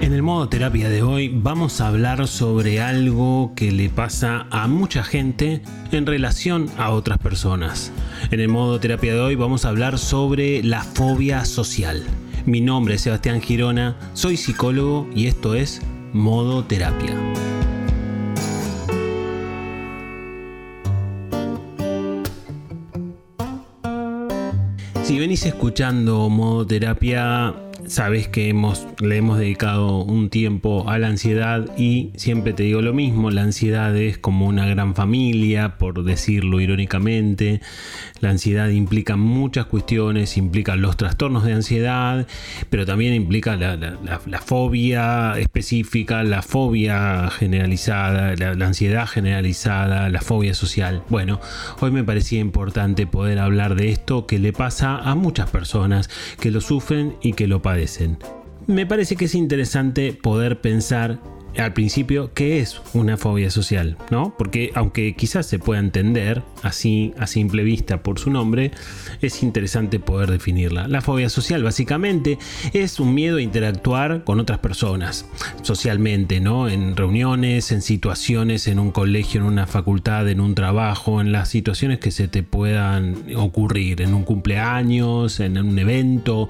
En el modo terapia de hoy vamos a hablar sobre algo que le pasa a mucha gente en relación a otras personas. En el modo terapia de hoy vamos a hablar sobre la fobia social. Mi nombre es Sebastián Girona, soy psicólogo y esto es Modo Terapia. Si venís escuchando Modo Terapia sabes que le hemos dedicado un tiempo a la ansiedad y siempre te digo lo mismo, la ansiedad es como una gran familia, por decirlo irónicamente. La ansiedad implica muchas cuestiones, implica los trastornos de ansiedad, pero también implica la, fobia específica, la fobia generalizada, la ansiedad generalizada, la fobia social. Bueno, hoy me parecía importante poder hablar de esto que le pasa a muchas personas que lo sufren y que lo me parece que es interesante poder pensar al principio qué es una fobia social, ¿no? Porque aunque quizás se pueda entender así a simple vista por su nombre, es interesante poder definirla. La fobia social básicamente es un miedo a interactuar con otras personas socialmente, ¿no? En reuniones, en situaciones, en un colegio, en una facultad, en un trabajo, en las situaciones que se te puedan ocurrir, en un cumpleaños, en un evento,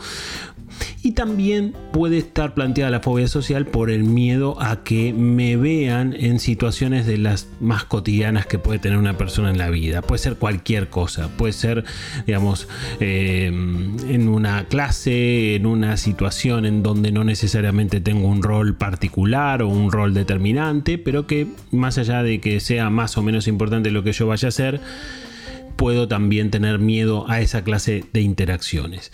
y también puede estar planteada la fobia social por el miedo a que me vean en situaciones de las más cotidianas que puede tener una persona en la vida. Puede ser cualquier cosa, puede ser, digamos, eh, en una clase, en una situación en donde no necesariamente tengo un rol particular o un rol determinante, pero que más allá de que sea más o menos importante lo que yo vaya a hacer, puedo también tener miedo a esa clase de interacciones.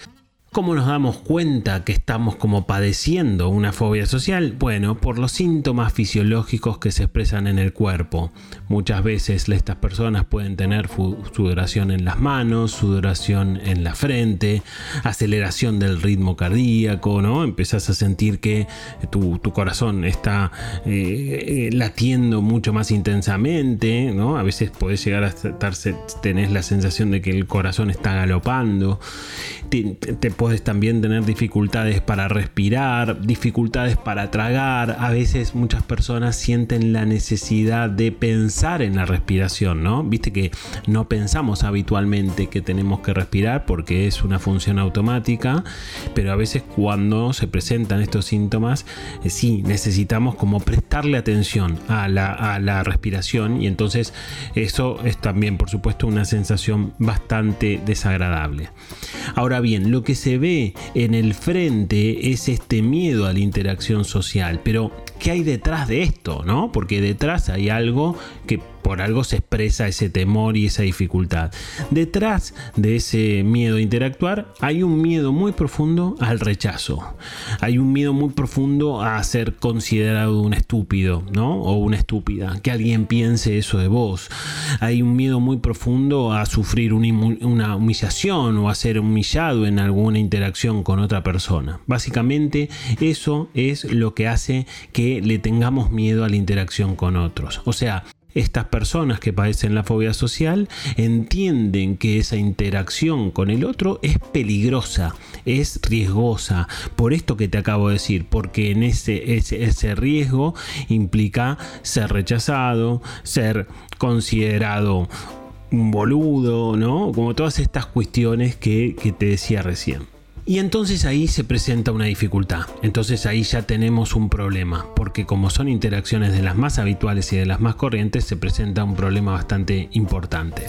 ¿Cómo nos damos cuenta que estamos como padeciendo una fobia social? Bueno, por los síntomas fisiológicos que se expresan en el cuerpo. Muchas veces estas personas pueden tener sudoración en las manos, sudoración en la frente, aceleración del ritmo cardíaco, ¿no? Empezás a sentir que tu, corazón está eh, latiendo mucho más intensamente, ¿no? A veces puedes llegar a estar, tenés la sensación de que el corazón está galopando. Te puedes también tener dificultades para respirar, dificultades para tragar. A veces muchas personas sienten la necesidad de pensar en la respiración, ¿no? Viste que no pensamos habitualmente que tenemos que respirar porque es una función automática, pero a veces cuando se presentan estos síntomas, eh, sí necesitamos como prestarle atención a la, a la respiración y entonces eso es también, por supuesto, una sensación bastante desagradable. Ahora bien, lo que se ve en el frente es este miedo a la interacción social, pero ¿qué hay detrás de esto? ¿no? Porque detrás hay algo que por algo se expresa ese temor y esa dificultad. Detrás de ese miedo a interactuar hay un miedo muy profundo al rechazo. Hay un miedo muy profundo a ser considerado un estúpido, ¿no? O una estúpida. Que alguien piense eso de vos. Hay un miedo muy profundo a sufrir una humillación o a ser humillado en alguna interacción con otra persona. Básicamente eso es lo que hace que le tengamos miedo a la interacción con otros. O sea, estas personas que padecen la fobia social entienden que esa interacción con el otro es peligrosa, es riesgosa, por esto que te acabo de decir, porque en ese, ese, riesgo implica ser rechazado, ser considerado un boludo, ¿no? Como todas estas cuestiones que, que te decía recién. Y entonces ahí se presenta una dificultad. Entonces ahí ya tenemos un problema, porque como son interacciones de las más habituales y de las más corrientes, se presenta un problema bastante importante.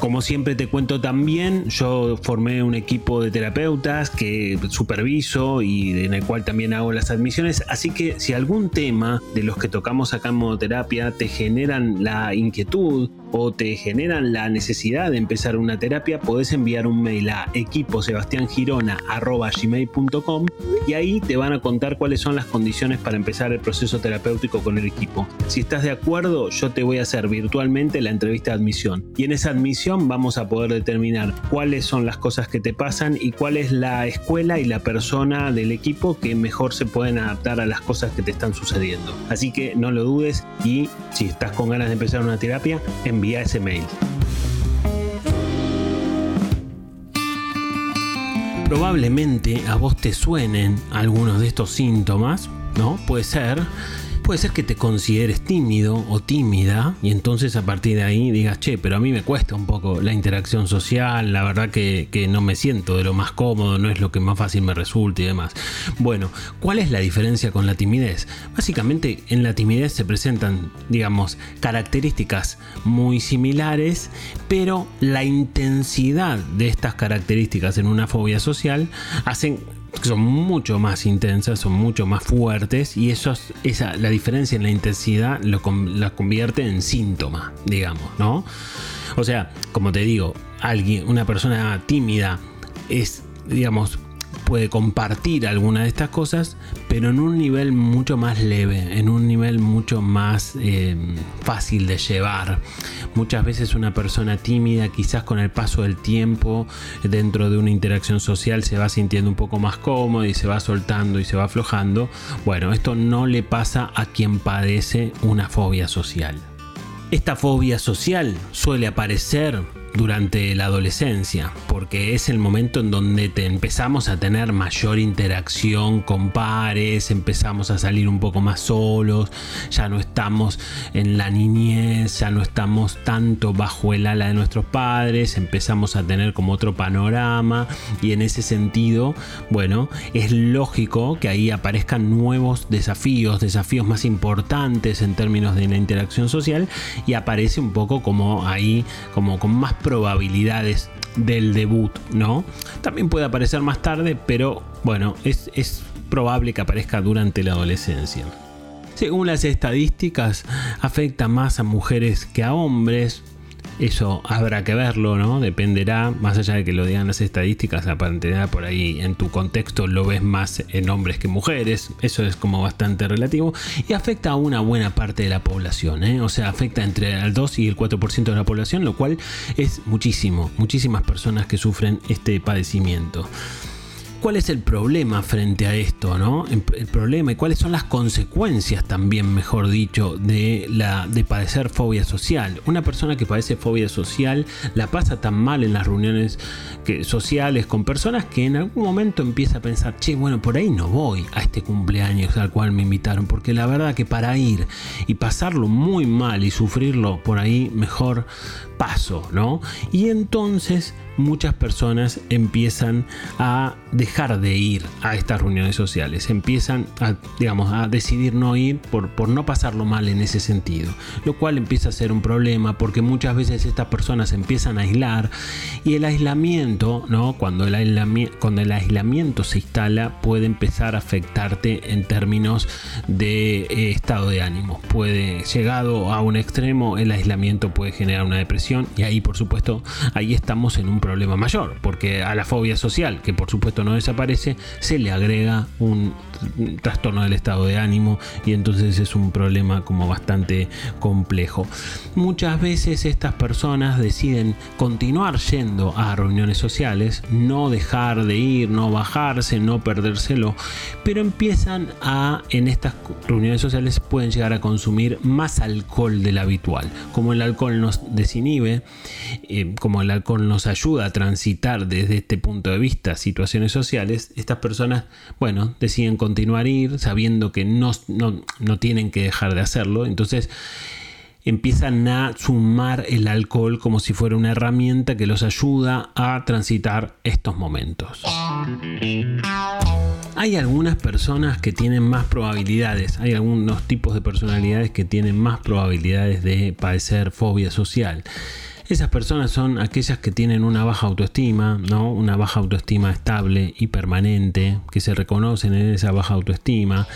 Como siempre te cuento también, yo formé un equipo de terapeutas que superviso y en el cual también hago las admisiones, así que si algún tema de los que tocamos acá en modoterapia te generan la inquietud o te generan la necesidad de empezar una terapia, podés enviar un mail a equiposebastiangirona.gmail.com y ahí te van a contar cuáles son las condiciones para empezar el proceso terapéutico con el equipo. Si estás de acuerdo, yo te voy a hacer virtualmente la entrevista de admisión y en esa admisión vamos a poder determinar cuáles son las cosas que te pasan y cuál es la escuela y la persona del equipo que mejor se pueden adaptar a las cosas que te están sucediendo. Así que no lo dudes y si estás con ganas de empezar una terapia, envía ese mail. Probablemente a vos te suenen algunos de estos síntomas, ¿no? Puede ser puede ser que te consideres tímido o tímida y entonces a partir de ahí digas, che, pero a mí me cuesta un poco la interacción social, la verdad que, no me siento de lo más cómodo, no es lo que más fácil me resulta y demás. Bueno, ¿cuál es la diferencia con la timidez? Básicamente en la timidez se presentan, digamos, características muy similares, pero la intensidad de estas características en una fobia social hacen son mucho más intensas, son mucho más fuertes y eso esa, la diferencia en la intensidad lo, la convierte en síntoma, digamos, ¿no? O sea, como te digo, alguien, una persona tímida es, digamos, puede compartir alguna de estas cosas, pero en un nivel mucho más leve, en un nivel mucho más eh, fácil de llevar. Muchas veces una persona tímida, quizás con el paso del tiempo, dentro de una interacción social, se va sintiendo un poco más cómodo y se va soltando y se va aflojando. Bueno, esto no le pasa a quien padece una fobia social. Esta fobia social suele aparecer durante la adolescencia, porque es el momento en donde empezamos a tener mayor interacción con pares, empezamos a salir un poco más solos, ya no estamos en la niñez, ya no estamos tanto bajo el ala de nuestros padres, empezamos a tener como otro panorama y en ese sentido, bueno, es lógico que ahí aparezcan nuevos desafíos, desafíos más importantes en términos de la interacción social y aparece un poco como ahí, como con más probabilidades del debut, ¿no? También puede aparecer más tarde, pero bueno, es, es probable que aparezca durante la adolescencia. Según las estadísticas, afecta más a mujeres que a hombres, eso habrá que verlo, ¿no? Dependerá, más allá de que lo digan las estadísticas, aparentemente por ahí en tu contexto lo ves más en hombres que mujeres, eso es como bastante relativo, y afecta a una buena parte de la población, ¿eh? O sea, afecta entre el 2 y el 4% de la población, lo cual es muchísimo, muchísimas personas que sufren este padecimiento. ¿Cuál es el problema frente a esto? ¿no? El problema y cuáles son las consecuencias también, mejor dicho, de, la, de padecer fobia social. Una persona que padece fobia social la pasa tan mal en las reuniones sociales con personas que en algún momento empieza a pensar, che, bueno, por ahí no voy a este cumpleaños al cual me invitaron, porque la verdad que para ir y pasarlo muy mal y sufrirlo por ahí, mejor paso, ¿no? Y entonces muchas personas empiezan a dejar de ir a estas reuniones sociales, empiezan a, digamos, a decidir no ir por, por no pasarlo mal en ese sentido, lo cual empieza a ser un problema porque muchas veces estas personas empiezan a aislar y el aislamiento, ¿no? Cuando el aislamiento, cuando el aislamiento se instala puede empezar a afectarte en términos de eh, estado de ánimo, puede llegado a un extremo el aislamiento puede generar una depresión y ahí por supuesto ahí estamos en un problema mayor, porque a la fobia social, que por supuesto no desaparece, se le agrega un trastorno del estado de ánimo y entonces es un problema como bastante complejo. Muchas veces estas personas deciden continuar yendo a reuniones sociales, no dejar de ir, no bajarse, no perdérselo, pero empiezan a en estas reuniones sociales pueden llegar a consumir más alcohol del habitual. Como el alcohol nos desinhibe, eh, como el alcohol nos ayuda a transitar desde este punto de vista situaciones sociales, estas personas, bueno, deciden continuar ir sabiendo que no, no, tienen que dejar de hacerlo. Entonces empiezan a sumar el alcohol como si fuera una herramienta que los ayuda a transitar estos momentos. Hay algunas personas que tienen más probabilidades, hay algunos tipos de personalidades que tienen más probabilidades de padecer fobia social. Esas personas son aquellas que tienen una baja autoestima, ¿no? Una baja autoestima estable y permanente, que se reconocen en esa baja autoestima.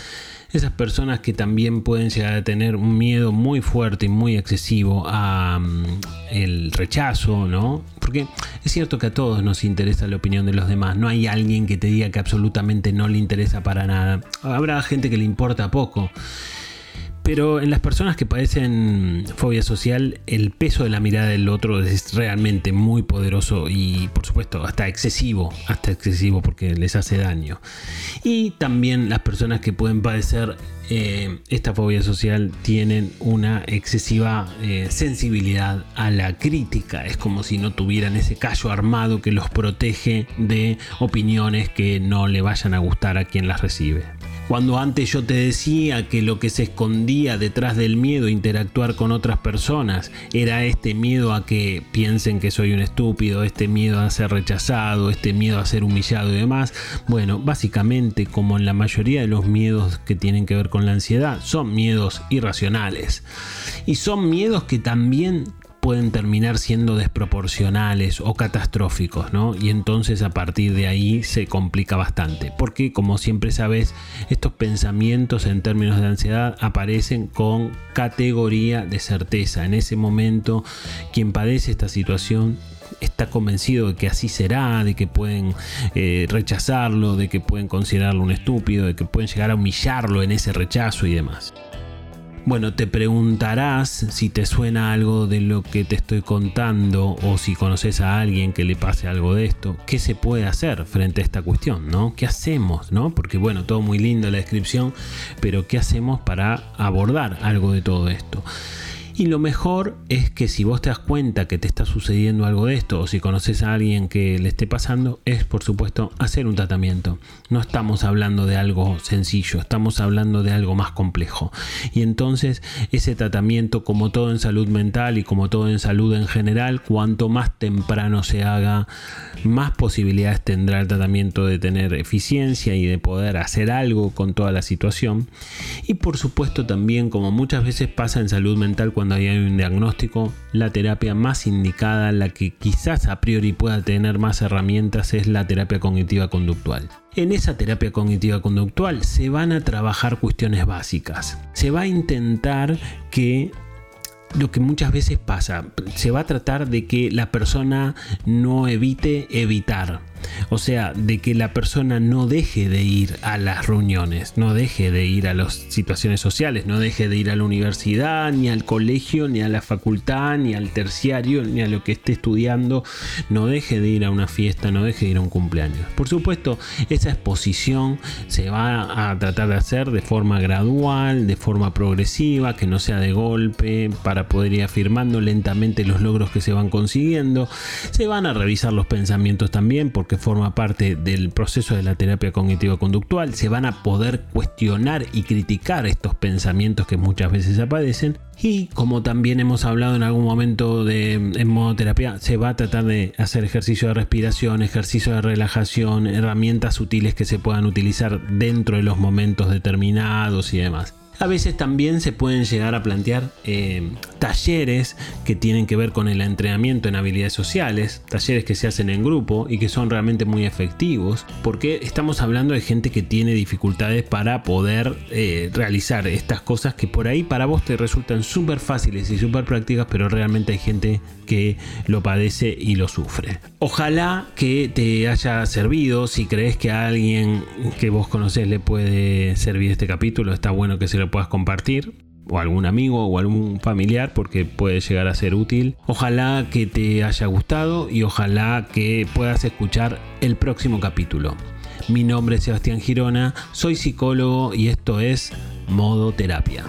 esas personas que también pueden llegar a tener un miedo muy fuerte y muy excesivo a mm, el rechazo, ¿no? Porque es cierto que a todos nos interesa la opinión de los demás, no hay alguien que te diga que absolutamente no le interesa para nada. Habrá gente que le importa poco pero en las personas que padecen fobia social, el peso de la mirada del otro es realmente muy poderoso y por supuesto hasta excesivo, hasta excesivo porque les hace daño. Y también las personas que pueden padecer eh, esta fobia social tienen una excesiva eh, sensibilidad a la crítica. Es como si no tuvieran ese callo armado que los protege de opiniones que no le vayan a gustar a quien las recibe. Cuando antes yo te decía que lo que se escondía detrás del miedo a interactuar con otras personas era este miedo a que piensen que soy un estúpido, este miedo a ser rechazado, este miedo a ser humillado y demás, bueno, básicamente como en la mayoría de los miedos que tienen que ver con la ansiedad, son miedos irracionales. Y son miedos que también pueden terminar siendo desproporcionales o catastróficos, ¿no? Y entonces a partir de ahí se complica bastante, porque como siempre sabes, estos pensamientos en términos de ansiedad aparecen con categoría de certeza. En ese momento, quien padece esta situación está convencido de que así será, de que pueden eh, rechazarlo, de que pueden considerarlo un estúpido, de que pueden llegar a humillarlo en ese rechazo y demás. Bueno, te preguntarás si te suena algo de lo que te estoy contando o si conoces a alguien que le pase algo de esto. ¿Qué se puede hacer frente a esta cuestión? ¿no? ¿Qué hacemos? ¿no? Porque bueno, todo muy lindo la descripción, pero ¿qué hacemos para abordar algo de todo esto? Y lo mejor es que si vos te das cuenta que te está sucediendo algo de esto o si conoces a alguien que le esté pasando, es por supuesto hacer un tratamiento. No estamos hablando de algo sencillo, estamos hablando de algo más complejo. Y entonces ese tratamiento, como todo en salud mental y como todo en salud en general, cuanto más temprano se haga, más posibilidades tendrá el tratamiento de tener eficiencia y de poder hacer algo con toda la situación. Y por supuesto también, como muchas veces pasa en salud mental, cuando hay un diagnóstico, la terapia más indicada, la que quizás a priori pueda tener más herramientas, es la terapia cognitiva conductual. En esa terapia cognitiva conductual se van a trabajar cuestiones básicas. Se va a intentar que lo que muchas veces pasa, se va a tratar de que la persona no evite evitar o sea, de que la persona no deje de ir a las reuniones, no deje de ir a las situaciones sociales, no deje de ir a la universidad, ni al colegio, ni a la facultad, ni al terciario, ni a lo que esté estudiando, no deje de ir a una fiesta, no deje de ir a un cumpleaños. Por supuesto, esa exposición se va a tratar de hacer de forma gradual, de forma progresiva, que no sea de golpe, para poder ir afirmando lentamente los logros que se van consiguiendo. Se van a revisar los pensamientos también, porque forma parte del proceso de la terapia cognitivo-conductual, se van a poder cuestionar y criticar estos pensamientos que muchas veces aparecen. Y como también hemos hablado en algún momento de, en modo terapia, se va a tratar de hacer ejercicio de respiración, ejercicio de relajación, herramientas útiles que se puedan utilizar dentro de los momentos determinados y demás. A veces también se pueden llegar a plantear eh, talleres que tienen que ver con el entrenamiento en habilidades sociales, talleres que se hacen en grupo y que son realmente muy efectivos, porque estamos hablando de gente que tiene dificultades para poder eh, realizar estas cosas que por ahí para vos te resultan súper fáciles y súper prácticas, pero realmente hay gente que lo padece y lo sufre. Ojalá que te haya servido, si crees que a alguien que vos conocés le puede servir este capítulo, está bueno que se lo puedas compartir o algún amigo o algún familiar porque puede llegar a ser útil. Ojalá que te haya gustado y ojalá que puedas escuchar el próximo capítulo. Mi nombre es Sebastián Girona, soy psicólogo y esto es Modo Terapia.